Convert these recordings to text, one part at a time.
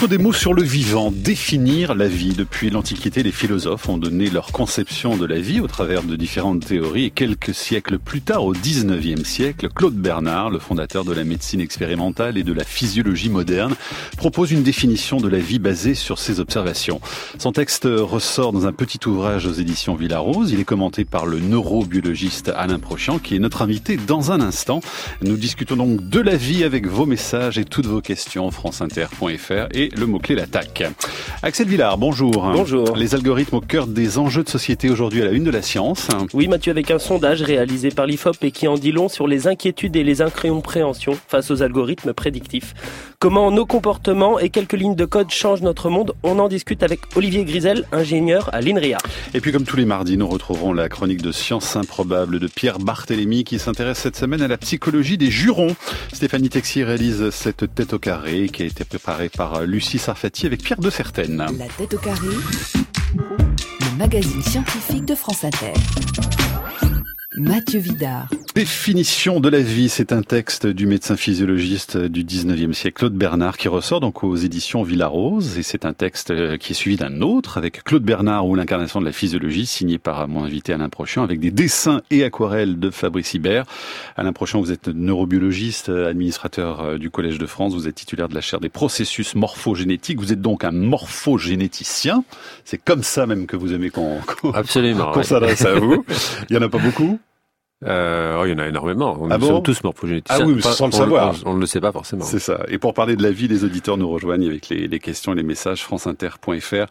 Mettre des mots sur le vivant, définir la vie. Depuis l'Antiquité, les philosophes ont donné leur conception de la vie au travers de différentes théories. Et quelques siècles plus tard, au 19e siècle, Claude Bernard, le fondateur de la médecine expérimentale et de la physiologie moderne, propose une définition de la vie basée sur ses observations. Son texte ressort dans un petit ouvrage aux éditions Villarose. Il est commenté par le neurobiologiste Alain Prochian, qui est notre invité dans un instant. Nous discutons donc de la vie avec vos messages et toutes vos questions, franceinter.fr et le mot-clé l'attaque. Axel Villard, bonjour. Bonjour. Les algorithmes au cœur des enjeux de société aujourd'hui à la une de la science. Oui Mathieu, avec un sondage réalisé par l'IFOP et qui en dit long sur les inquiétudes et les incompréhensions face aux algorithmes prédictifs. Comment nos comportements et quelques lignes de code changent notre monde On en discute avec Olivier Grisel, ingénieur à l'INRIA. Et puis comme tous les mardis, nous retrouverons la chronique de Science improbable de Pierre Barthélémy qui s'intéresse cette semaine à la psychologie des jurons. Stéphanie Texier réalise cette tête au carré qui a été préparée par Lucie Sarfati avec Pierre de Certaine. La tête au carré, le magazine scientifique de France Inter. Mathieu Vidard. Définition de la vie, c'est un texte du médecin physiologiste du 19e siècle, Claude Bernard, qui ressort donc aux éditions Villarose. Et c'est un texte qui est suivi d'un autre avec Claude Bernard ou l'incarnation de la physiologie, signé par mon invité Alain Prochian, avec des dessins et aquarelles de Fabrice Hibert. Alain Prochian, vous êtes neurobiologiste, administrateur du Collège de France, vous êtes titulaire de la chaire des processus morphogénétiques. Vous êtes donc un morphogénéticien. C'est comme ça même que vous aimez qu'on s'adresse à vous. Il y en a pas beaucoup? Euh, oh, il y en a énormément. On ah nous sommes tous morphogénéticiens. Ah oui, sans le savoir. On, ne le sait pas forcément. C'est ça. Et pour parler de la vie, les auditeurs nous rejoignent avec les, les questions et les messages franceinter.fr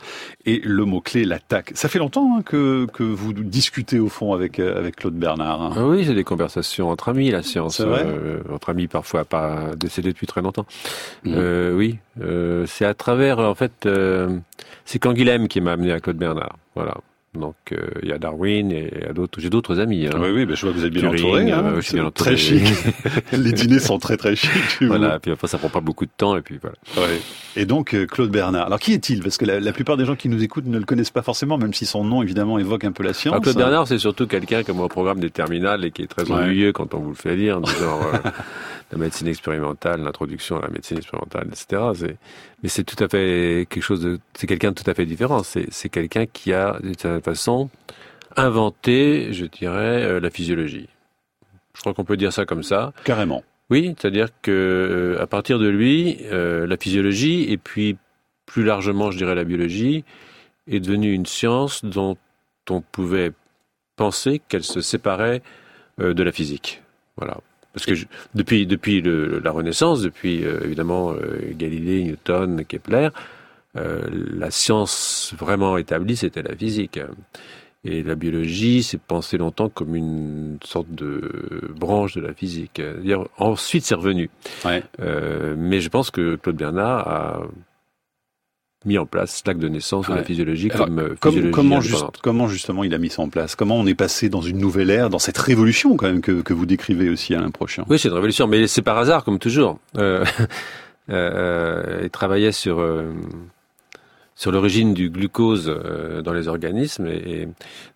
et le mot-clé l'attaque. Ça fait longtemps hein, que, que vous discutez au fond avec, euh, avec Claude Bernard. Hein. Ah oui, c'est des conversations entre amis, la science. Vrai? euh, entre amis parfois pas décédés depuis très longtemps. Mmh. Euh, oui, euh, c'est à travers, en fait, c'est Canguilhem qui m'a amené à Claude Bernard. Voilà. Donc il euh, y a Darwin et d'autres. J'ai d'autres amis. Hein. Oui, oui, mais je vois que vous êtes bien entouré. Hein. je suis bien entouré. Très chic. Les dîners sont très très chics. Voilà. Et puis après, ça prend pas beaucoup de temps et puis voilà. Ouais. Et donc euh, Claude Bernard. Alors qui est-il? Parce que la, la, plupart des gens qui nous écoutent ne le connaissent pas forcément, même si son nom évidemment évoque un peu la science. Alors, Claude Bernard, c'est surtout quelqu'un comme au programme des terminales et qui est très ennuyeux ouais. quand on vous le fait lire, genre euh, la médecine expérimentale, l'introduction à la médecine expérimentale, etc. Mais c'est tout à fait quelque chose de. C'est quelqu'un de tout à fait différent. C'est quelqu'un qui a d'une certaine façon inventé, je dirais, euh, la physiologie. Je crois qu'on peut dire ça comme ça. Carrément. Oui, c'est-à-dire que euh, à partir de lui, euh, la physiologie et puis plus largement, je dirais, la biologie est devenue une science dont on pouvait penser qu'elle se séparait de la physique. Voilà. Parce que je, depuis depuis le, la Renaissance, depuis euh, évidemment Galilée, Newton, Kepler, la science vraiment établie c'était la physique. Et la biologie s'est pensée longtemps comme une sorte de branche de la physique. Ensuite, c'est revenu. Ouais. Euh, mais je pense que Claude Bernard a mis en place l'acte de naissance ouais. de la physiologie Alors, comme, comme physiologie comment, juste, comment justement il a mis ça en place? Comment on est passé dans une nouvelle ère, dans cette révolution quand même que, que vous décrivez aussi à Prochain? Oui, c'est une révolution, mais c'est par hasard comme toujours. Euh, euh, il travaillait sur sur l'origine du glucose euh, dans les organismes. Et, et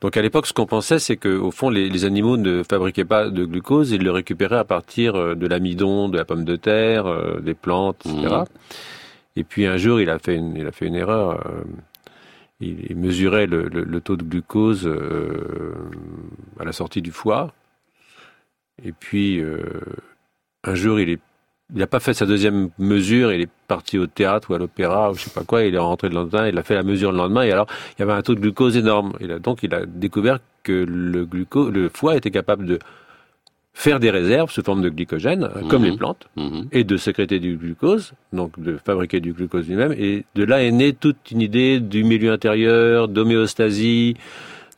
donc à l'époque, ce qu'on pensait, c'est que au fond, les, les, animaux ne fabriquaient pas de glucose, ils le récupéraient à partir euh, de l'amidon, de la pomme de terre, euh, des plantes, etc. Mmh. Et puis un jour, il a fait une, erreur. Euh, il, mesurait le, taux de glucose euh, à la sortie du foie. Et puis un jour, il n'a pas fait sa deuxième mesure, il est parti au théâtre ou à l'opéra ou je sais pas quoi, il est rentré le lendemain, il a fait la mesure le lendemain et alors il y avait un taux de glucose énorme. Il a, donc il a découvert que le foie était capable de faire des réserves sous forme de glycogène, mmh. comme les plantes, mmh. et de sécréter du glucose, donc de fabriquer du glucose lui-même. Et de là est née toute une idée du milieu intérieur, d'homéostasie,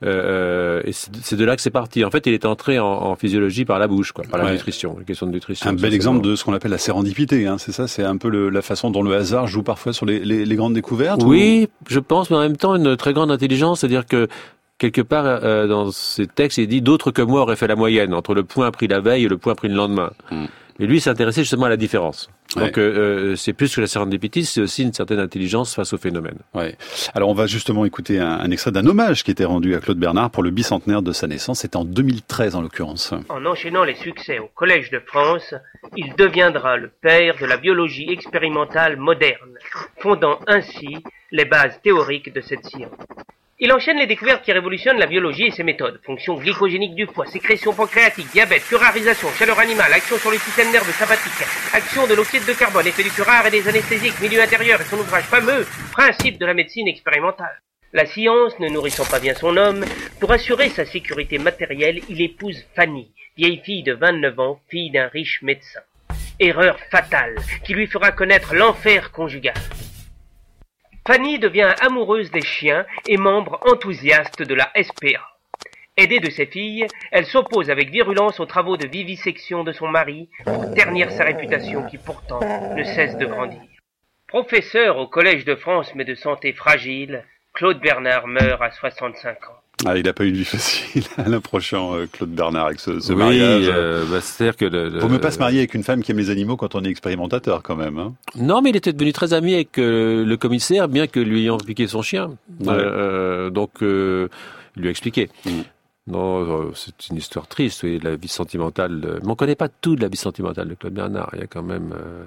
euh, et c'est de là que c'est parti. En fait, il est entré en, en, physiologie par la bouche, quoi, par la nutrition, une question de nutrition. Un bel exemple de ce qu'on appelle la sérendipité, hein, c'est ça C'est un peu le, la façon dont le hasard joue parfois sur les, les, les grandes découvertes Oui, ou... je pense, mais en même temps, une très grande intelligence, c'est-à-dire que quelque part euh, dans ces textes, il dit d'autres que moi auraient fait la moyenne entre le point pris la veille et le point pris le lendemain. Mm. Et lui s'intéressait justement à la différence. Donc ouais. euh, c'est plus que la sérendipité, c'est aussi une certaine intelligence face au phénomène. Ouais. Alors on va justement écouter un, un extrait d'un hommage qui était rendu à Claude Bernard pour le bicentenaire de sa naissance. C'était en 2013 en l'occurrence. En enchaînant les succès au Collège de France, il deviendra le père de la biologie expérimentale moderne, fondant ainsi les bases théoriques de cette science. Il enchaîne les découvertes qui révolutionnent la biologie et ses méthodes. Fonction glycogénique du foie, sécrétion pancréatique, diabète, curarisation, chaleur animale, action sur le système nerveux sympathique, action de l'oxyde de carbone, effet du curare et des anesthésiques, milieu intérieur et son ouvrage fameux, Principe de la médecine expérimentale. La science, ne nourrissant pas bien son homme, pour assurer sa sécurité matérielle, il épouse Fanny, vieille fille de 29 ans, fille d'un riche médecin. Erreur fatale, qui lui fera connaître l'enfer conjugal. Fanny devient amoureuse des chiens et membre enthousiaste de la SPA. Aidée de ses filles, elle s'oppose avec virulence aux travaux de vivisection de son mari pour ternir sa réputation qui pourtant ne cesse de grandir. Professeur au Collège de France mais de santé fragile, Claude Bernard meurt à 65 ans. Ah, il n'a pas eu une vie facile, l'approchant euh, Claude Bernard avec ce, ce oui, mariage. euh, bah, c'est-à-dire que le, le- Faut même pas se marier avec une femme qui aime les animaux quand on est expérimentateur, quand même. Hein. Non, mais il était devenu très ami avec euh, le commissaire, bien que lui ayant piqué son chien. Ouais. Euh, donc, euh, il lui a expliqué. Mm. Non, euh, c'est une histoire triste, oui, de la vie sentimentale. de- Mais on connaît pas tout de la vie sentimentale de Claude Bernard. Il y a quand même euh,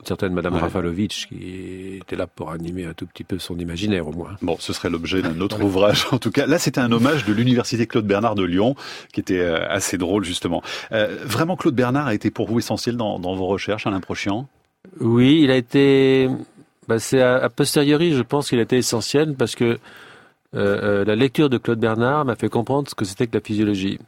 une certaine Madame Ouais. Rafalovitch qui était là pour animer un tout petit peu son imaginaire, au moins. Bon, ce serait l'objet d'un autre ouvrage. En tout cas, là, c'était un hommage de l'université Claude Bernard de Lyon, qui était euh, assez drôle justement. Euh, vraiment, Claude Bernard a été pour vous essentiel dans, dans vos recherches, Alain Prochian? Oui, il a été. Bah, c'est a posteriori, je pense qu'il a été essentiel parce que euh, euh, la lecture de Claude Bernard m'a fait comprendre ce que c'était que la physiologie.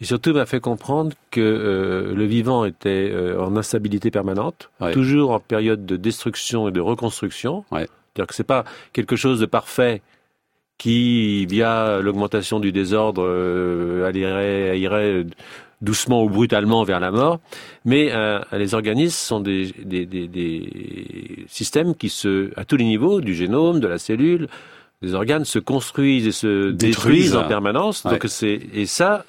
Et surtout m'a fait comprendre que euh, le vivant était euh, en instabilité permanente, Ouais. toujours en période de destruction et de reconstruction. Ouais. C'est-à-dire que c'est pas quelque chose de parfait qui, via l'augmentation du désordre, euh, irait, irait doucement ou brutalement vers la mort. Mais euh, les organismes sont des, des, des, des systèmes qui se, à tous les niveaux, du génome, de la cellule, des organes se construisent et se Détruisent. détruisent en permanence. Ouais. Donc c'est et ça,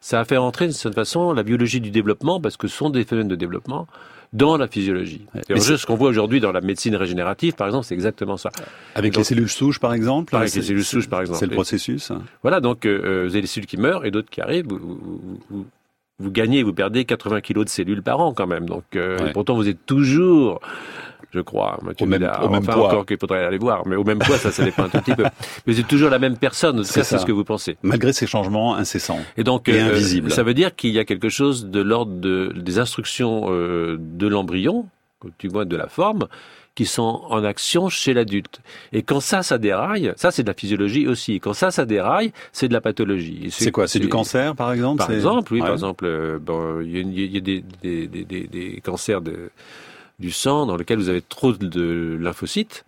ça a fait rentrer d'une certaine façon la biologie du développement parce que ce sont des phénomènes de développement dans la physiologie. Ouais. Et ce qu'on voit aujourd'hui dans la médecine régénérative, par exemple, c'est exactement ça. Avec Donc- les cellules souches, par exemple. Avec C'est- les cellules souches, par exemple. C'est le processus. Voilà, donc euh, euh, vous avez des cellules qui meurent et d'autres qui arrivent. Vous, vous, vous- vous gagnez, vous perdez 80 kilos de cellules par an quand même. Donc euh, Ouais. pourtant vous êtes toujours, je crois, Mathieu Au même- au même enfin poids. encore qu'il faudrait aller voir, mais au même poids ça, ça dépend un tout petit peu. Mais êtes toujours la même personne. C'est c'est ce que vous pensez. Malgré ces changements incessants. Et donc, Et invisibles. ça veut dire qu'il y a quelque chose de l'ordre de, des instructions euh, de l'embryon, du moins de la forme, qui sont en action chez l'adulte. Et quand ça, ça déraille, ça c'est de la physiologie aussi. Quand ça, ça déraille, c'est de la pathologie. C'est quoi C'est du cancer, par exemple Par C'est- exemple, oui, Ouais. par exemple, euh, bon, il y a, y a des, des, des, des, des cancers de, du sang dans lesquels vous avez trop de lymphocytes.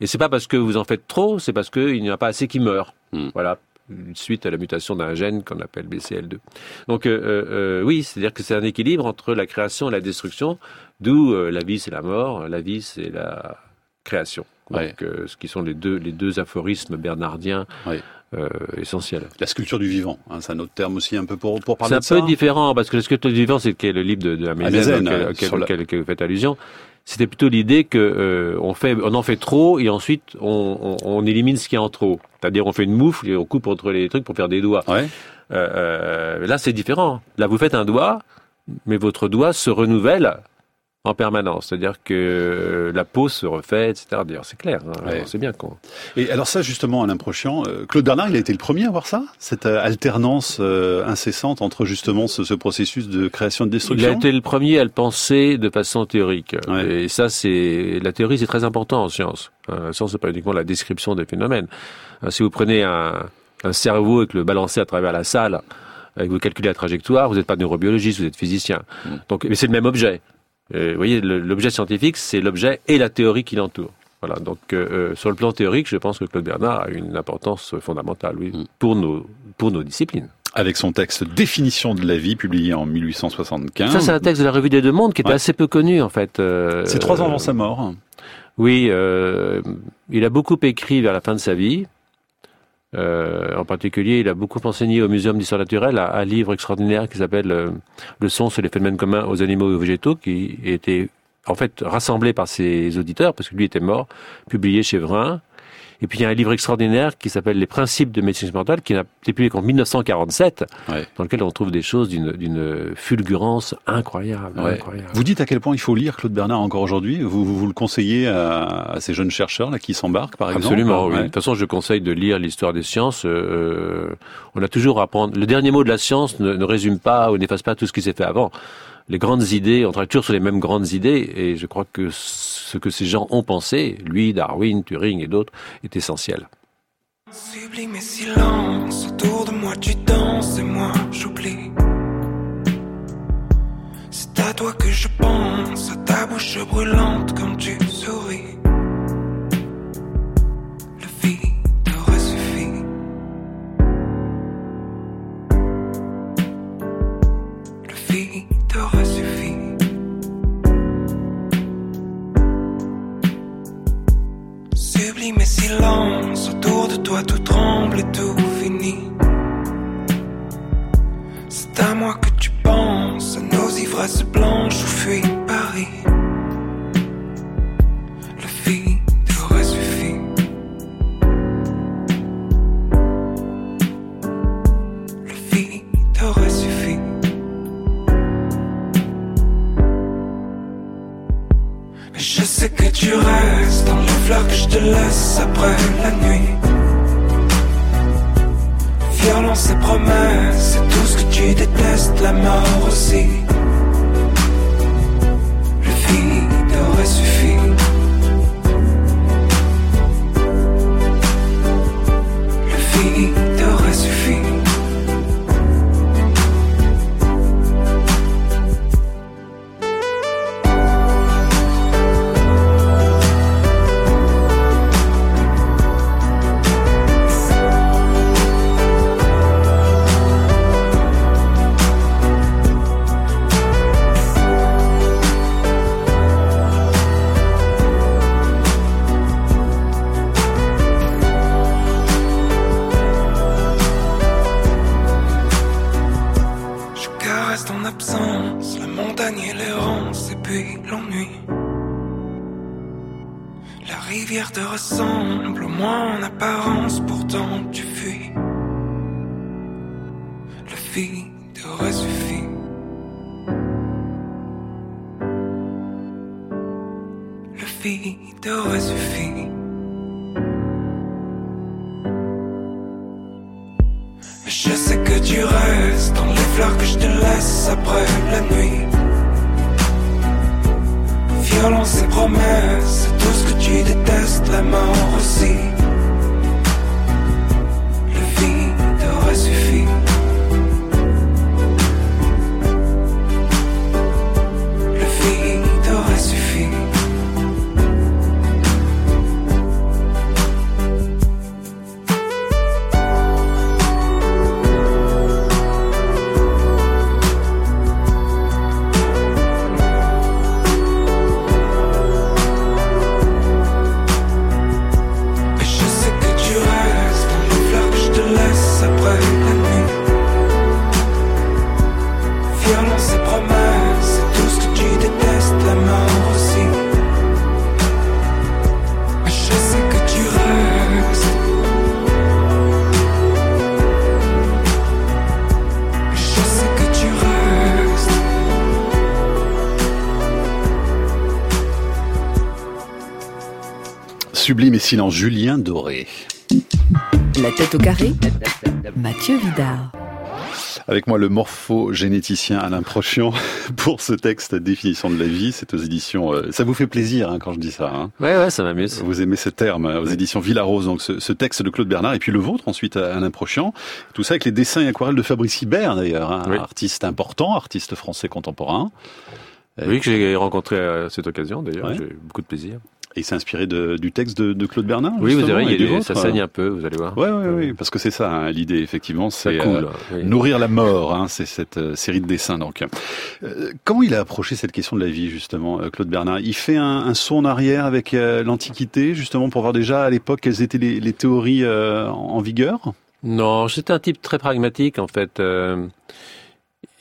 Et c'est pas parce que vous en faites trop, c'est parce qu'il n'y en a pas assez qui meurent. Hmm. Voilà, suite à la mutation d'un gène qu'on appelle BCL2. Donc euh, euh, euh, oui, c'est-à-dire que c'est un équilibre entre la création et la destruction, d'où euh, la vie c'est la mort, la vie c'est la création. Donc, Ouais. ce qui sont les deux, les deux aphorismes bernardiens Ouais. Euh, essentiels. La sculpture du vivant, hein, c'est un autre terme aussi un peu pour, pour C'est parler un de ça. peu différent parce que le sculpteur du vivant, c'est le livre de, de la Amézène, Mézène ouais, auquel, auquel- sur la- auquel- auquel vous faites allusion. C'était plutôt l'idée que euh, on fait, on en fait trop et ensuite on, on, on élimine ce qui est en trop. C'est-à-dire on fait une moufle et on coupe entre les trucs pour faire des doigts. Ouais. Euh, euh, là, c'est différent. Là, vous faites un doigt, mais votre doigt se renouvelle en permanence. C'est-à-dire que euh, la peau se refait, etc. D'ailleurs, c'est clair. hein. Ouais. C'est bien qu'on. Et alors ça, justement, Alain Prochian, euh, Claude Bernard, il a été le premier à voir ça Cette euh, alternance euh, incessante entre justement ce, ce processus de création et de Il destruction? a été le premier à le penser de façon théorique. Ouais. Et ça, c'est la théorie, c'est très important en science. Euh, La science, c'est pas uniquement la description des phénomènes. Euh, Si vous prenez un, un cerveau et que le balancez à travers la salle, et que vous calculez la trajectoire, vous n'êtes pas neurobiologiste, vous êtes physicien. Mm. Donc, mais c'est le même objet. Euh, vous voyez, l'objet scientifique, c'est l'objet et la théorie qui l'entoure. Voilà. Donc, euh, euh, sur le plan théorique, je pense que Claude Bernard a une importance fondamentale, oui, Mm. pour nos pour nos disciplines. Avec son texte Définition de la vie, publié en 1875. Ça, c'est un texte de la Revue des Deux Mondes qui était Ouais. assez peu connu, en fait. Euh, C'est trois ans avant euh, sa mort. Oui, euh, il a beaucoup écrit vers la fin de sa vie. Euh, en particulier, il a beaucoup enseigné au Muséum d'histoire naturelle à un livre extraordinaire qui s'appelle euh, Leçons sur les phénomènes communs aux animaux et aux végétaux, qui était en fait rassemblé par ses auditeurs, parce que lui était mort, publié chez Vrin. Et puis il y a un livre extraordinaire qui s'appelle Les principes de médecine expérimentale, qui a été publié en 1947, dans lequel on trouve des choses d'une fulgurance incroyable, incroyable, Vous dites à quel point il faut lire Claude Bernard encore aujourd'hui. Vous, vous, le conseillez à, ces jeunes chercheurs là qui s'embarquent, par exemple? Absolument. Oui. De toute façon, je conseille de lire l'histoire des sciences. Euh, on a toujours à apprendre. Le dernier mot de la science ne, ne résume pas ou n'efface pas tout ce qui s'est fait avant les grandes idées, on travaille toujours sur les mêmes grandes idées, et je crois que ce que ces gens ont pensé, lui, Darwin, Turing et d'autres, est essentiel. Sublime et silence, autour de moi tu danses et moi j'oublie. C'est à toi que je pense, à ta bouche brûlante quand tu souris. violence et promesses, tout ce que tu détestes, la mort aussi. Sublime et silence, Julien Doré. La tête au carré, Mathieu Vidard. Avec moi, le morphogénéticien Alain Prochian pour ce texte Définition de la vie. C'est aux éditions. Euh, ça vous fait plaisir hein, quand je dis ça. Hein ouais, ouais, ça m'amuse. Vous aimez ce terme aux éditions Villarose. Donc ce, ce, texte de Claude Bernard et puis le vôtre ensuite Alain Prochian. Tout ça avec les dessins et aquarelles de Fabrice Hibert d'ailleurs, un hein, artiste important, artiste français contemporain. Oui, que j'ai rencontré à cette occasion d'ailleurs. J'ai eu beaucoup de plaisir. Et c'est inspiré de, du texte de, de, Claude Bernard Oui, vous verrez, ça saigne un peu, vous allez voir. Oui, oui, oui, parce que c'est ça, hein, l'idée, effectivement, c'est euh, nourrir la mort, hein, c'est cette euh, série de dessins. Donc, euh, comment il a approché cette question de la vie, justement, Claude Bernard? Il fait un, un, saut en arrière avec l'Antiquité, justement, pour voir déjà à l'époque quelles étaient les, les théories en, vigueur? Non, c'est un type très pragmatique, en fait.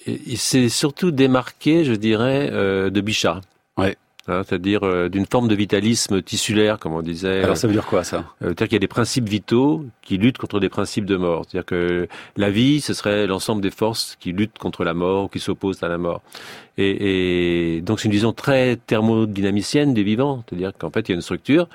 il s'est surtout démarqué, je dirais, de Bichat. Ouais. Hein, c'est-à-dire euh, d'une forme de vitalisme tissulaire, comme on disait. Alors ça veut dire quoi ça? euh, C'est-à-dire qu'il y a des principes vitaux qui luttent contre des principes de mort. C'est-à-dire que la vie, ce serait l'ensemble des forces qui luttent contre la mort ou qui s'opposent à la mort. Et, et donc c'est une vision très thermodynamicienne des vivants. C'est-à-dire qu'en fait, il y a une structure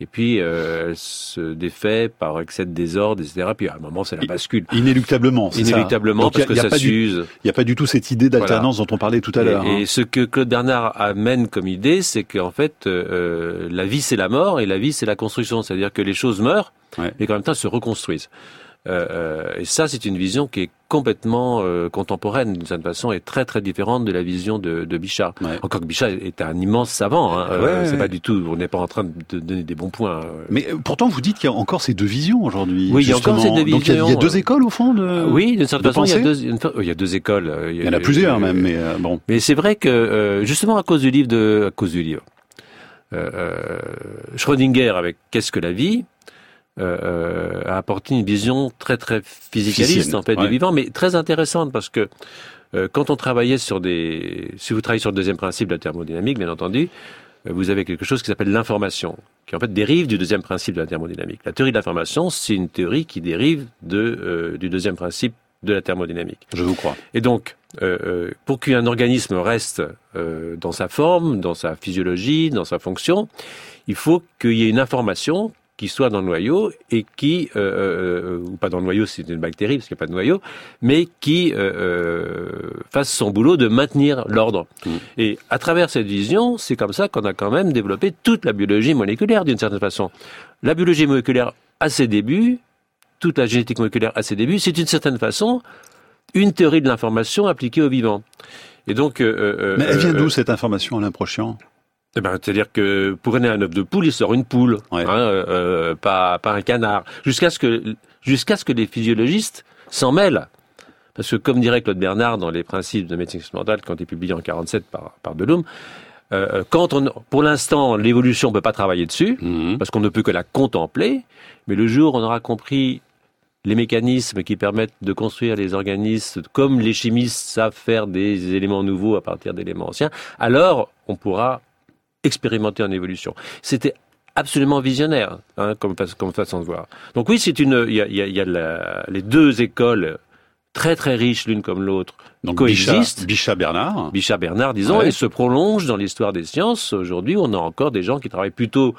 et puis euh, elle se défait par excès de désordre, etc. Puis à un moment, c'est la bascule. Inéluctablement, c'est Inéluctablement, Donc, parce y a- que y a ça pas s'use. Il n'y a pas du tout cette idée d'alternance dont on parlait tout à l'heure. Et, hein. et ce que Claude Bernard amène comme idée, c'est qu'en fait, euh, la vie c'est la mort et la vie c'est la construction. C'est-à-dire que les choses meurent, Ouais. mais qu'en même temps elles se reconstruisent. Euh, euh, et ça, c'est une vision qui est complètement euh, contemporaine d'une certaine façon et très très différente de la vision de, de Bichat. Ouais. Encore que Bichat est un immense savant. Hein. Euh, Ouais, c'est ouais. pas du tout. On n'est pas en train de donner des bons points. euh. Mais pourtant, vous dites qu'il y a encore ces deux visions aujourd'hui. Oui, il y a encore ces deux Donc il y a- il y, a visions, deux écoles au fond de. oui, d'une certaine de façon, il y, a deux, une- il y a deux écoles. Il y en a plusieurs même, mais bon. Mais c'est vrai que justement à cause du livre de, à cause du livre, Schrödinger avec Qu'est-ce que la vie? Euh, euh, a apporté une vision très très physicaliste en fait ouais. du vivant, mais très intéressante parce que euh, quand on travaillait sur des, si vous travaillez sur le deuxième principe de la thermodynamique, bien entendu, euh, vous avez quelque chose qui s'appelle l'information, qui en fait dérive du deuxième principe de la thermodynamique. La théorie de l'information, c'est une théorie qui dérive de, euh, du deuxième principe de la thermodynamique. Je vous crois. Et donc, euh, euh, pour qu'un organisme reste euh, dans sa forme, dans sa physiologie, dans sa fonction, il faut qu'il y ait une information qui soit dans le noyau et qui, euh, euh, ou pas dans le noyau, c'est une bactérie parce qu'il n'y a pas de noyau, mais qui euh, euh, fasse son boulot de maintenir l'ordre. Mm. Et à travers cette vision, c'est comme ça qu'on a quand même développé toute la biologie moléculaire d'une certaine façon. La biologie moléculaire à ses débuts, toute la génétique moléculaire à ses débuts, c'est d'une certaine façon une théorie de l'information appliquée au vivant. Et donc, euh, euh, Mais elle vient euh, d'où cette information, Alain Prochian? Eh ben, c'est-à-dire que pour un œuf de poule, il sort une poule, Ouais. hein, euh, euh, pas, pas un canard. Jusqu'à ce que jusqu'à ce que les physiologistes s'en mêlent. Parce que comme dirait Claude Bernard dans les principes de médecine expérimentale, quand il est publié en 47 par, par Delhomme, euh, quand on, pour l'instant, l'évolution ne peut pas travailler dessus, Mhm. parce qu'on ne peut que la contempler, mais le jour où on aura compris les mécanismes qui permettent de construire les organismes, comme les chimistes savent faire des éléments nouveaux à partir d'éléments anciens, alors on pourra expérimenter en évolution. C'était absolument visionnaire hein, comme, fa- comme façon de voir. Donc oui, c'est une, il y a, il y a- il y a la- les deux écoles très très riches l'une comme l'autre Donc coexistent. Bichat Bernard. Bichat Bernard, disons, Ouais. et se prolonge dans l'histoire des sciences. Aujourd'hui, on a encore des gens qui travaillent plutôt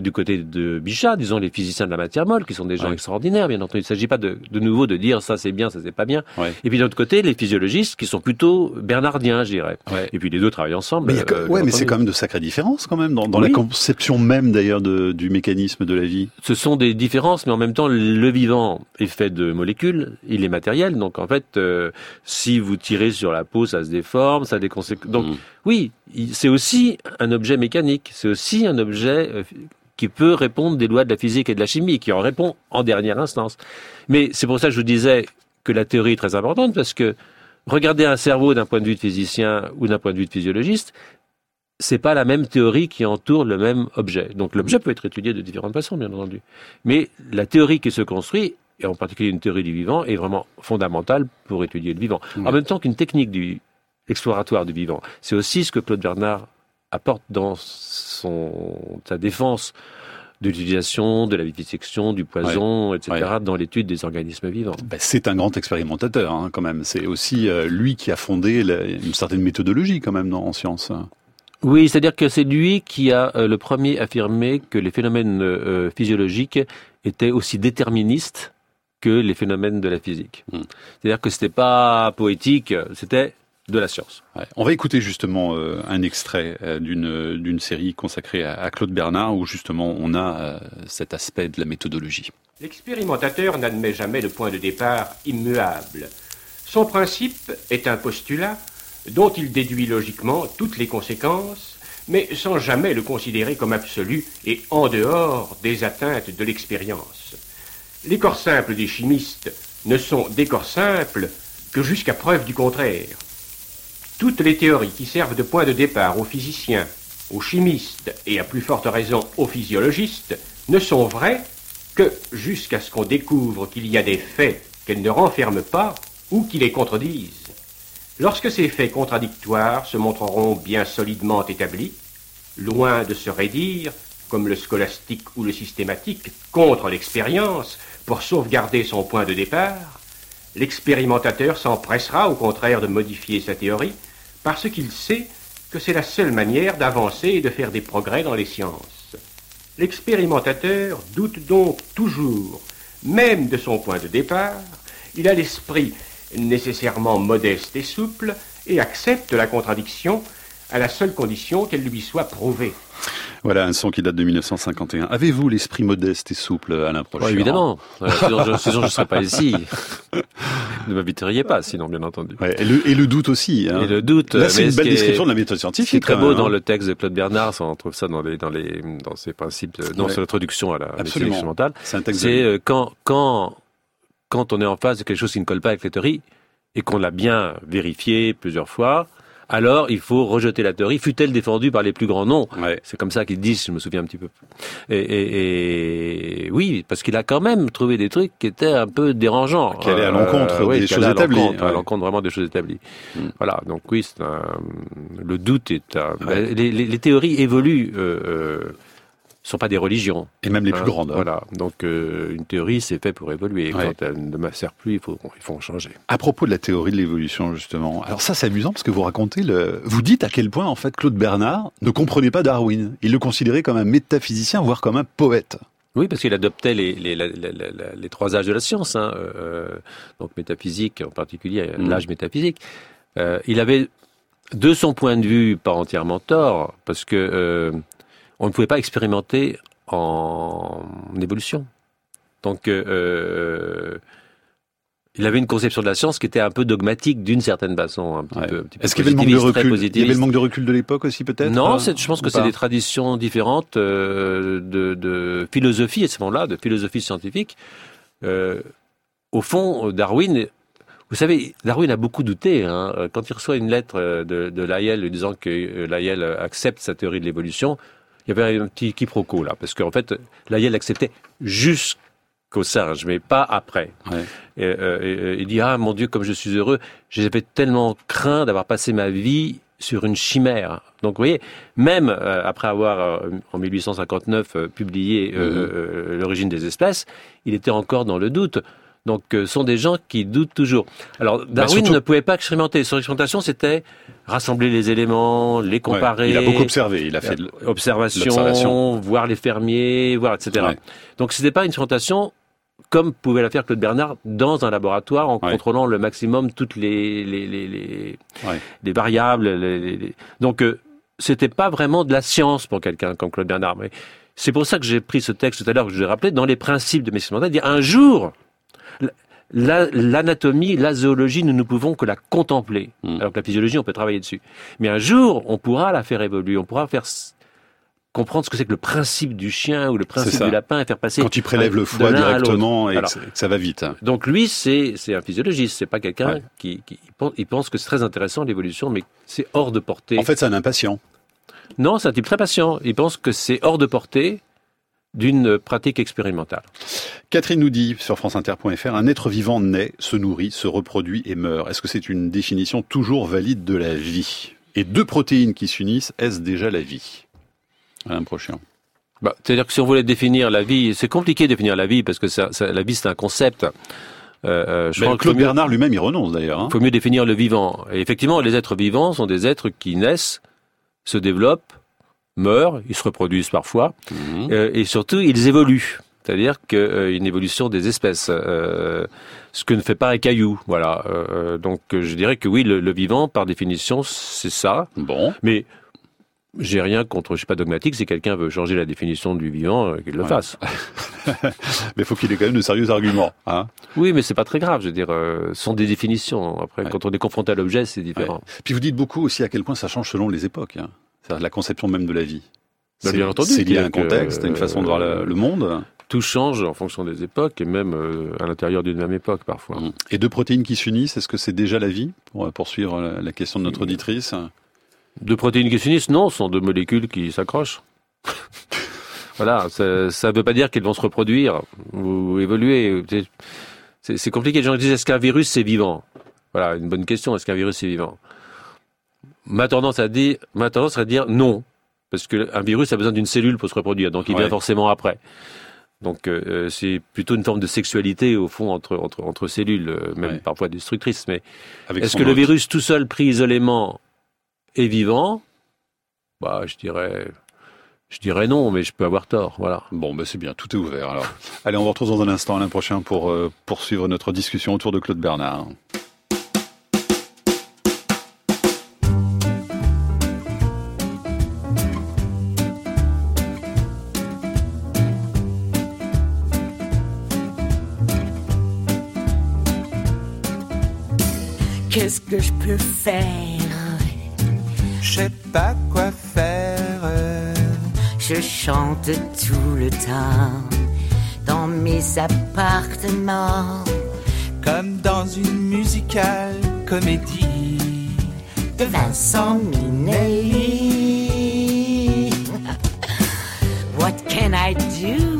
du côté de Bichat, disons les physiciens de la matière molle, qui sont des gens Ouais. extraordinaires, bien entendu. Il ne s'agit pas de, de nouveau de dire ça c'est bien, ça c'est pas bien. Ouais. Et puis de l'autre côté, les physiologistes qui sont plutôt bernardiens, je dirais. Ouais. Et puis les deux travaillent ensemble. Mais, euh, mais c'est quand même de sacrées différences quand même dans, dans Oui. la conception même d'ailleurs du mécanisme de la vie. Ce sont des différences, mais en même temps, le vivant est fait de molécules, il est matériel. Donc en fait, euh, si vous tirez sur la peau, ça se déforme, ça a des conséquences. Donc Mm. oui, c'est aussi un objet mécanique, c'est aussi un objet euh, qui peut répondre des lois de la physique et de la chimie, qui en répond en dernière instance. Mais c'est pour ça que je vous disais que la théorie est très importante, parce que regarder un cerveau d'un point de vue de physicien ou d'un point de vue de physiologiste, c'est pas la même théorie qui entoure le même objet. Donc l'objet peut être étudié de différentes façons, bien entendu. Mais la théorie qui se construit, et en particulier une théorie du vivant, est vraiment fondamentale pour étudier le vivant. En même temps qu'une technique du exploratoire du vivant. C'est aussi ce que Claude Bernard apporte dans son, sa défense de l'utilisation, de la vivisection, du poison, etc., dans l'étude des organismes vivants. Ben, c'est un grand expérimentateur hein, quand même. C'est aussi euh, lui qui a fondé la- une certaine méthodologie quand même dans, en science. Oui, c'est-à-dire que c'est lui qui a euh, le premier affirmé que les phénomènes euh, physiologiques étaient aussi déterministes que les phénomènes de la physique. Hmm. C'est-à-dire que c'était pas poétique, c'était de la science. On va écouter justement euh, un extrait euh, d'une d'une série consacrée à, Claude Bernard où justement on a euh, cet aspect de la méthodologie. L'expérimentateur n'admet jamais le point de départ immuable. Son principe est un postulat dont il déduit logiquement toutes les conséquences, mais sans jamais le considérer comme absolu et en dehors des atteintes de l'expérience. Les corps simples des chimistes ne sont des corps simples que jusqu'à preuve du contraire. Toutes les théories qui servent de point de départ aux physiciens, aux chimistes et à plus forte raison aux physiologistes ne sont vraies que jusqu'à ce qu'on découvre qu'il y a des faits qu'elles ne renferment pas ou qui les contredisent. Lorsque ces faits contradictoires se montreront bien solidement établis, loin de se raidir, comme le scolastique ou le systématique, contre l'expérience pour sauvegarder son point de départ, l'expérimentateur s'empressera au contraire de modifier sa théorie parce qu'il sait que c'est la seule manière d'avancer et de faire des progrès dans les sciences. L'expérimentateur doute donc toujours, même de son point de départ, il a l'esprit nécessairement modeste et souple et accepte la contradiction à la seule condition qu'elle lui soit prouvée. Voilà un son qui date de 1951. Avez-vous l'esprit modeste et souple, Alain Prochain Évidemment. sinon, je ne serais pas ici. ne m'inviteriez pas, sinon, bien entendu. et, le, doute aussi. Hein. Et le doute. c'est une belle description de la méthode scientifique. C'est très beau dans hein. le texte de Claude Bernard. On trouve ça dans les dans les dans ses principes, dans ouais. l'introduction à la médecine expérimentale. C'est un texte. C'est euh, quand quand quand on est en face de quelque chose qui ne colle pas avec les théories et qu'on l'a bien vérifié plusieurs fois, alors il faut rejeter la théorie, fut-elle défendue par les plus grands noms. Ouais. C'est comme ça qu'ils disent, je me souviens un petit peu. Et, et, et oui, parce qu'il a quand même trouvé des trucs qui étaient un peu dérangeants. Qui allaient à l'encontre euh, des choses établies. À l'encontre vraiment des choses établies. Mm. Voilà, donc oui, un, le doute est un... Les, les, les, théories évoluent. Euh, euh, sont pas des religions. Et même les plus hein, grandes. Voilà. Donc euh, une théorie, c'est fait pour évoluer. Ouais. Quand elle ne sert plus, il faut, il faut en changer. À propos de la théorie de l'évolution, justement. Alors ça, c'est amusant parce que vous racontez le, vous dites à quel point en fait Claude Bernard ne comprenait pas Darwin. Il le considérait comme un métaphysicien, voire comme un poète. Oui, parce qu'il adoptait les, les, les, les, trois âges de la science, hein, euh, donc métaphysique en particulier, Mm. l'âge métaphysique. Euh, il avait, de son point de vue, pas entièrement tort, parce que euh, on ne pouvait pas expérimenter en évolution. Donc, euh, il avait une conception de la science qui était un peu dogmatique d'une certaine façon. un petit Ouais. peu- Est-ce qu'il y avait le manque de recul Il y avait le manque de recul de l'époque aussi, peut-être Non, euh, c'est- je pense que c'est des traditions différentes euh, de, de philosophie à ce moment-là, de philosophie scientifique. Euh, au fond, Darwin, vous savez, Darwin a beaucoup douté. Hein. Quand il reçoit une lettre euh, de, de Lyell lui disant que euh, Lyell accepte sa théorie de l'évolution, il y avait un petit quiproquo là, parce qu'en fait, Lyell acceptait jusqu'au singe, mais pas après. Ouais. Et, euh, et, il dit ah mon Dieu comme je suis heureux, j'avais tellement craint d'avoir passé ma vie sur une chimère. Donc vous voyez, même euh, après avoir euh, en 1859 euh, publié euh, Mhm. euh, l'origine des espèces, il était encore dans le doute. Donc euh, sont des gens qui doutent toujours. Alors Darwin Bah, surtout- ne pouvait pas expérimenter. Son expérimentation c'était rassembler les éléments, les Ouais. comparer. Il a beaucoup observé. Il a fait de- observation, l'observation. voir les fermiers, voir etc. Ouais. Donc c'était pas une expérimentation comme pouvait la faire Claude Bernard dans un laboratoire en Ouais. contrôlant le maximum toutes les les, les, les, variables. les- les- les- Donc euh, c'était pas vraiment de la science pour quelqu'un comme Claude Bernard. Mais c'est pour ça que j'ai pris ce texte tout à l'heure que je vous ai rappelé dans les principes de mes expérimentation, dire un jour l'anatomie, la, zoologie, nous ne pouvons que la contempler. Mm. Alors que la physiologie, on peut travailler dessus. Mais un jour, on pourra la faire évoluer, on pourra faire comprendre ce que c'est que le principe du chien ou le principe du lapin et faire passer Quand il prélève un- le foie directement et Alors, que ça va vite. donc lui, c'est un physiologiste, c'est pas quelqu'un Ouais. qui, il pense que c'est très intéressant l'évolution, mais c'est hors de portée. En fait, c'est un impatient. non, c'est un type très patient. Il pense que c'est hors de portée d'une pratique expérimentale. Catherine nous dit sur franceinter.fr, un être vivant naît, se nourrit, se reproduit et meurt. Est-ce que c'est une définition toujours valide de la vie? Et deux protéines qui s'unissent, est-ce déjà la vie? Alain Prochian. Bah, C'est-à-dire que si on voulait définir la vie, c'est compliqué de définir la vie parce que ça, ça- la vie c'est un concept. Euh, euh, je Ben, Claude mieux, Bernard lui-même y renonce d'ailleurs. hein. faut mieux définir le vivant. Et effectivement, les êtres vivants sont des êtres qui naissent, se développent, meurent, ils se reproduisent parfois, Mhm. euh, et surtout ils évoluent. C'est-à-dire qu'une évolution des espèces, euh, ce que ne fait pas un caillou. Voilà. Euh, donc euh, je dirais que oui, le, le vivant, par définition, c'est ça. Bon. Mais j'ai rien contre, je suis pas dogmatique. Si quelqu'un veut changer la définition du vivant, euh, qu'il le Ouais. fasse. Mais faut qu'il ait quand même de sérieux arguments. Hein Oui, mais c'est pas très grave. Je veux dire, euh, ce sont des définitions. Après, Ouais. quand on est confronté à l'objet, c'est différent. Puis vous dites beaucoup aussi à quel point ça change selon les époques. Hein. C'est-à-dire la conception même de la vie. Bah, C'est- bien entendu, C'est lié à un contexte, à une façon de voir le, le monde. Tout change en fonction des époques et même euh, à l'intérieur d'une même époque parfois. Et deux protéines qui s'unissent, est-ce que c'est déjà la vie Pour poursuivre la, question de notre auditrice. Deux protéines qui s'unissent, non, ce sont deux molécules qui s'accrochent. voilà, ça ne veut pas dire qu'elles vont se reproduire ou évoluer. C'est compliqué. Les gens disent est-ce qu'un virus c'est vivant? Voilà, une bonne question. Est-ce qu'un virus c'est vivant? Ma tendance à dire, ma tendance à dire non. parce qu'un virus a besoin d'une cellule pour se reproduire, donc il Ouais. vient forcément après. Donc euh, euh, c'est plutôt une forme de sexualité au fond entre entre, entre cellules, euh, même Ouais. parfois destructrice. Mais est-ce que le virus tout seul pris isolément est vivant? Bah, je dirais, je dirais non, mais je peux avoir tort. Voilà. Bon, ben c'est bien, tout est ouvert alors. Allez, on vous retrouve dans un instant, l'an prochain, pour euh, poursuivre notre discussion autour de Claude Bernard. Qu'est-ce que je peux faire Je sais pas quoi faire. Je chante tout le temps dans mes appartements Comme dans une musicale comédie. de Vincent Minnelli. What can I do?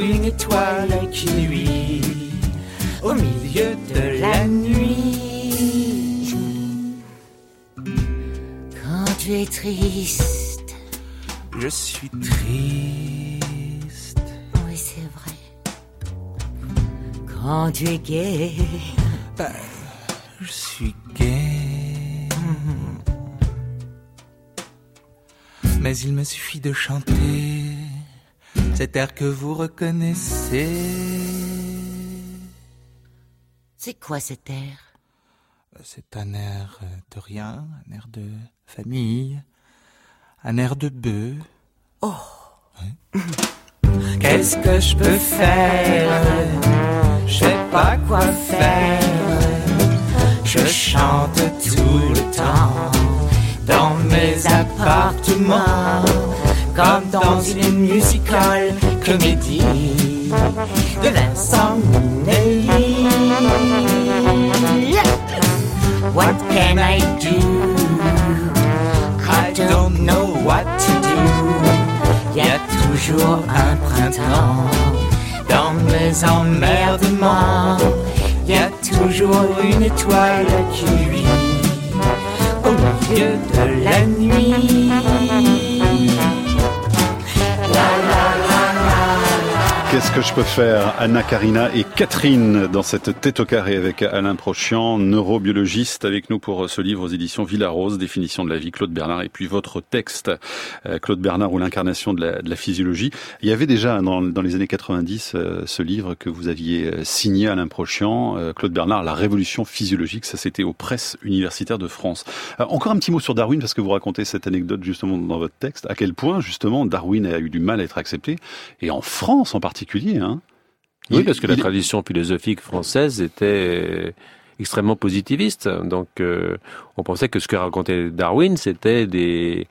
Une étoile qui nuit au milieu de la nuit. Quand tu es triste, je suis triste. oui c'est vrai. Quand tu es Ben, je suis gay. Mais il me suffit de chanter cet air que vous reconnaissez. c'est quoi cet air? C'est un air de rien, un air de famille, un air de bœuf. Oh Qu'est-ce que je peux faire? Je sais pas quoi faire. Je chante tout le temps dans mes appartements, comme dans une musicale comédie de Vincent Minnelli. What can I do? I don't know what to do. Y a toujours un printemps Dans mes emmerdements, y a toujours une étoile qui luit au milieu de la nuit. Qu'est-ce que je peux faire? Anna Karina et Catherine dans cette tête au carré avec Alain Prochian, neurobiologiste avec nous pour ce livre aux éditions Villarose, définition de la vie, Claude Bernard, et puis votre texte, euh, Claude Bernard ou l'incarnation de de la physiologie. Il y avait déjà dans, dans les années 90 euh, ce livre que vous aviez euh, signé Alain Prochian, Claude Bernard, La révolution physiologique, ça c'était aux presses universitaires de France. Encore un petit mot sur Darwin parce que vous racontez cette anecdote justement dans votre texte, à quel point justement Darwin a eu du mal à être accepté, et en France en particulier. Hein. Oui, Il- parce que la tradition philosophique française était extrêmement positiviste. Donc, euh, on pensait que ce que racontait Darwin, c'était des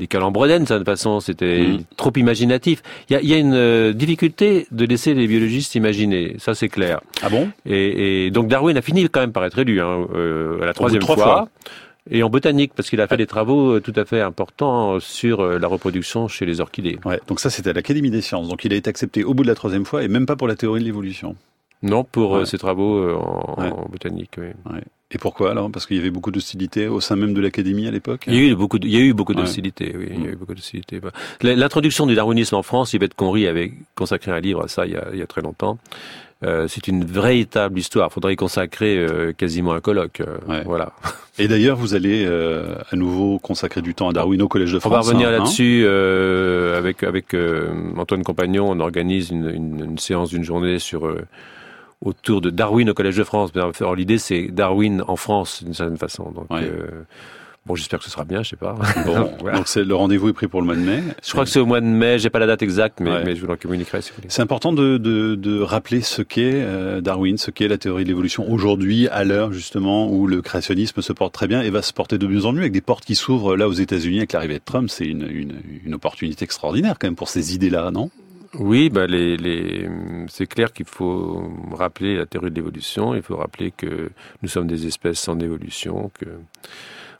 des d'une certaine façon. C'était Mhm. trop imaginatif. Il y a, il y a une euh, difficulté de laisser les biologistes imaginer. Ça, c'est clair. Ah bon? Et, et donc Darwin a fini quand même par être élu hein, euh, à la troisième trois fois. fois. Et en botanique, parce qu'il a fait des travaux euh, tout à fait importants sur euh, la reproduction chez les orchidées. Ouais, donc ça c'était à l'Académie des sciences. Donc il a été accepté au bout de la troisième fois et même pas pour la théorie de l'évolution. Non, pour euh, Ouais. ses travaux euh, en, Ouais. en botanique. Oui. Et pourquoi alors? Parce qu'il y avait beaucoup d'hostilité au sein même de l'Académie à l'époque? Il y a eu beaucoup, il y a eu beaucoup d'hostilité. Oui, il y a Mm. eu beaucoup d'hostilité. Bah, L'introduction du darwinisme en France, Yvette Conry avait consacré un livre à ça il y a, il y a très longtemps. Euh, c'est une véritable histoire. Il faudrait y consacrer euh, quasiment un colloque. euh, Ouais. Voilà. Et d'ailleurs, vous allez euh, à nouveau consacrer du temps à Darwin au Collège de On France. va revenir hein, là-dessus euh, avec avec euh, Antoine Compagnon. On organise une, une, une séance d'une journée sur autour de Darwin au Collège de France. L'idée, c'est Darwin en France d'une certaine façon. Donc, Ouais. Bon, j'espère que ce sera bien. Je sais pas. Bon, Voilà. donc c'est le rendez-vous est pris pour le mois de mai. Je crois que c'est au mois de mai. J'ai pas la date exacte, mais, Ouais. mais je vous en communiquerai si vous voulez. C'est important de, de, de rappeler ce qu'est euh, Darwin, ce qu'est la théorie de l'évolution aujourd'hui, à l'heure justement où le créationnisme se porte très bien et va se porter de mieux en mieux avec des portes qui s'ouvrent là aux États-Unis avec l'arrivée de Trump. C'est une, une, une opportunité extraordinaire quand même pour ces idées-là, non? Oui, bah les, les, c'est clair qu'il faut rappeler la théorie de l'évolution. Il faut rappeler que nous sommes des espèces en évolution. Que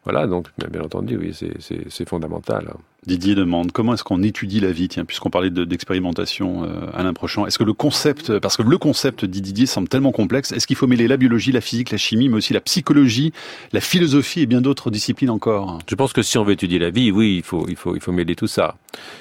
voilà, donc bien entendu, oui, c'est, fondamental. hein. Didier demande comment est-ce qu'on étudie la vie, tiens, puisqu'on parlait de- d'expérimentation euh, à l'improchant. Est-ce que le concept, parce que le concept, dit Didier, semble tellement complexe, est-ce qu'il faut mêler la biologie, la physique, la chimie, mais aussi la psychologie, la philosophie et bien d'autres disciplines encore? Je pense que si on veut étudier la vie, oui, il faut, il faut, il faut mêler tout ça.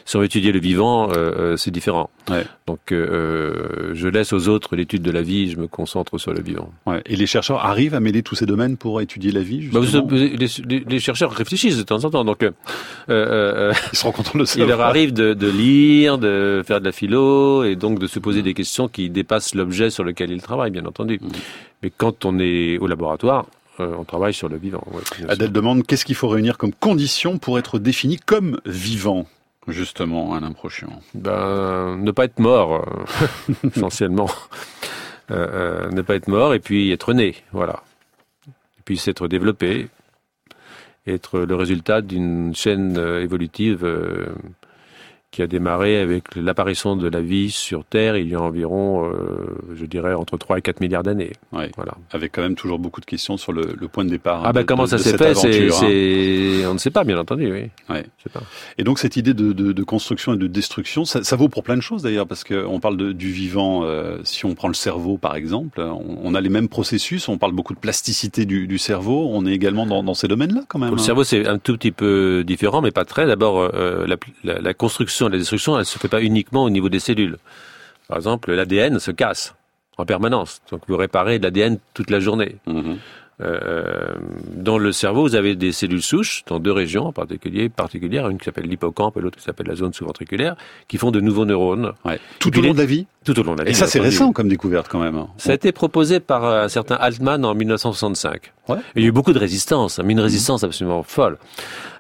Si on veut étudier le vivant, euh, euh, c'est différent. Ouais. Donc, euh, euh, je laisse aux autres l'étude de la vie, je me concentre sur le vivant. Ouais. Et les chercheurs arrivent à mêler tous ces domaines pour étudier la vie, Bah, les, les- les chercheurs réfléchissent de temps en temps, donc euh, Ils seront contents de il leur arrive de, de lire, de faire de la philo, et donc de se poser des questions qui dépassent l'objet sur lequel ils travaillent, bien entendu. Mhm. Mais quand on est au laboratoire, euh, on travaille sur le vivant. ouais. Adèle demande qu'est-ce qu'il faut réunir comme conditions pour être défini comme vivant, justement, Alain Prochian. Ben, ne pas être mort, euh, essentiellement. Euh, euh, ne pas être mort et puis être né, voilà. Et puis s'être développé, être le résultat d'une chaîne euh, évolutive euh, qui a démarré avec l'apparition de la vie sur Terre il y a environ, euh, je dirais, entre 3 et 4 milliards d'années. Ouais. Voilà. Avec quand même toujours beaucoup de questions sur le, le point de départ. Ah ben comment de- ça s'est fait c'est, hein. On ne sait pas, bien entendu, oui. Ouais. Pas. Et donc cette idée de, de- de construction et de destruction, ça, ça vaut pour plein de choses d'ailleurs, parce qu'on parle du vivant, euh, si on prend le cerveau par exemple, on, on a les mêmes processus, on parle beaucoup de plasticité du, du cerveau, on est également dans, dans ces domaines-là quand même. Pour le hein. cerveau, c'est un tout petit peu différent, mais pas très. D'abord, euh, la, la- la construction et la destruction, elle se fait pas uniquement au niveau des cellules. Par exemple, l'ADN se casse en permanence. Donc, vous réparez de l'ADN toute la journée. Mhm. Euh, dans le cerveau, vous avez des cellules souches, dans deux régions en particulier, particulières, une qui s'appelle l'hippocampe et l'autre qui s'appelle la zone sous-ventriculaire, qui font de nouveaux neurones Ouais. Tout puis au long de la vie. tout au long de la vie. Et ça c'est récent comme découverte quand même. Ça a été proposé par un certain Altman en 1965. Ouais. Il y a eu beaucoup de résistance, hein, mais une résistance absolument folle.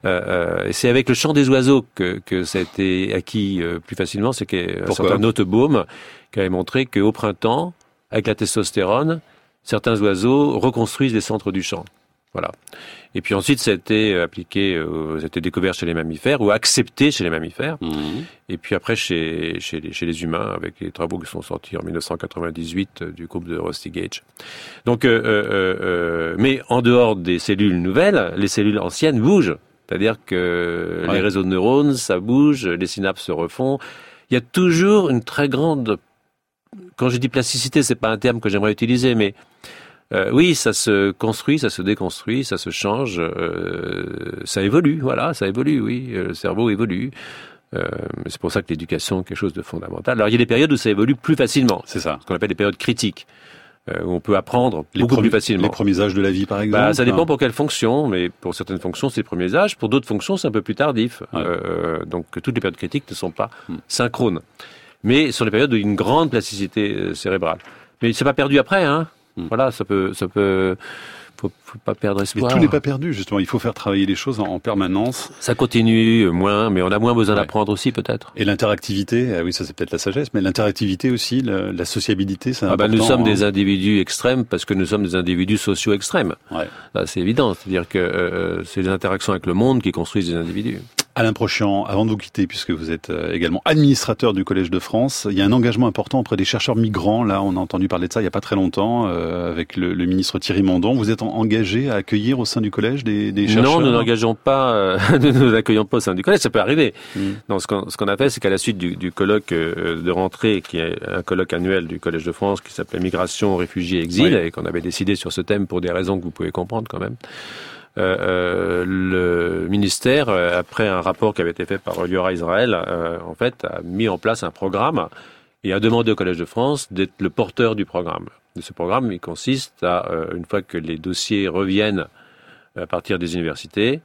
Euh, euh, et c'est avec le chant des oiseaux que, que ça a été acquis euh, plus facilement. C'est qu'un certain Nottebohm qui avait montré qu'au printemps, avec la testostérone, certains oiseaux reconstruisent les centres du chant. Voilà. Et puis ensuite, ça a été appliqué, euh, ça a été découvert chez les mammifères ou accepté chez les mammifères. Mhm. Et puis après, chez, chez, les, chez les humains, avec les travaux qui sont sortis en 1998 euh, du groupe de Rusty Gage. Donc, euh, euh, euh, mais en dehors des cellules nouvelles, les cellules anciennes bougent. C'est-à-dire que Ouais. les réseaux de neurones, ça bouge, les synapses se refont. Il y a toujours une très grande... Quand je dis plasticité, c'est pas un terme que j'aimerais utiliser, mais euh, oui, ça se construit, ça se déconstruit, ça se change, euh, ça évolue, voilà, ça évolue, oui, euh, le cerveau évolue. Euh, c'est pour ça que l'éducation est quelque chose de fondamental. Alors il y a des périodes où ça évolue plus facilement, C'est ça. ce qu'on appelle des périodes critiques, euh, où on peut apprendre Les beaucoup plus facilement. Les premiers âges de la vie par exemple. Bah, ça dépend pour quelle fonction, mais pour certaines fonctions, c'est les premiers âges. Pour d'autres fonctions, c'est un peu plus tardif. Ouais. Euh, donc, toutes les périodes critiques ne sont pas Hmm. synchrones. Mais sur les périodes où il y a une grande plasticité euh, cérébrale. Mais c'est pas perdu après, hein. Hmm. Voilà, ça peut, ça peut, faut, faut pas perdre Mais espoir. tout n'est pas perdu justement. Il faut faire travailler les choses en, en permanence. Ça continue euh, moins, mais on a moins besoin Ouais. d'apprendre aussi, peut-être. Et l'interactivité, ah oui, ça c'est peut-être la sagesse, mais l'interactivité aussi, la, la sociabilité, c'est Ah important. nous sommes hein. des individus extrêmes parce que nous sommes des individus sociaux extrêmes. Ouais. Là, c'est évident. C'est-à-dire que euh, c'est les interactions avec le monde qui construisent des individus. Alain Prochian, avant de vous quitter, puisque vous êtes euh, également administrateur du Collège de France, il y a un engagement important auprès des chercheurs migrants. Là, on a entendu parler de ça il n'y a pas très longtemps euh, avec le, le ministre Thierry Mandon. Vous êtes en- engagé à accueillir au sein du Collège des, des chercheurs Non, nous n'engageons pas, euh, nous ne nous accueillons pas au sein du collège, ça peut arriver. Mm. Non, ce qu'on qu'on a fait, c'est qu'à la suite du, du colloque euh, de rentrée, qui est un colloque annuel du Collège de France, qui s'appelait Migration, réfugiés, exil, Oui. et qu'on avait décidé sur ce thème pour des raisons que vous pouvez comprendre quand même, euh, euh, le ministère, euh, après un rapport qui avait été fait par Liora Israël, euh, en fait, a mis en place un programme et a demandé au Collège de France d'être le porteur du programme. De ce programme, il consiste à, euh, une fois que les dossiers reviennent à partir des universités,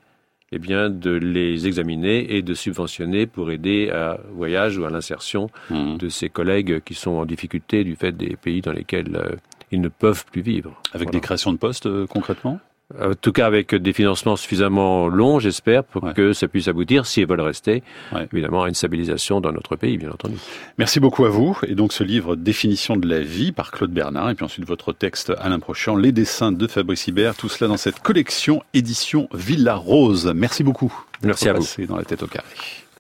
eh bien, de les examiner et de subventionner pour aider à voyage ou à l'insertion Mhm. de ces collègues qui sont en difficulté du fait des pays dans lesquels ils ne peuvent plus vivre. Avec Voilà. des créations de postes euh, concrètement? En tout cas, avec des financements suffisamment longs, j'espère, pour Ouais. que ça puisse aboutir, s'ils veulent rester, Ouais. évidemment, à une stabilisation dans notre pays, bien entendu. Merci beaucoup à vous. Et donc ce livre Définition de la vie par Claude Bernard et puis ensuite votre texte Alain Prochian, les dessins de Fabrice Hibert, tout cela dans cette collection édition Villa Rose. Merci beaucoup. Merci à vous. dans la tête au carré.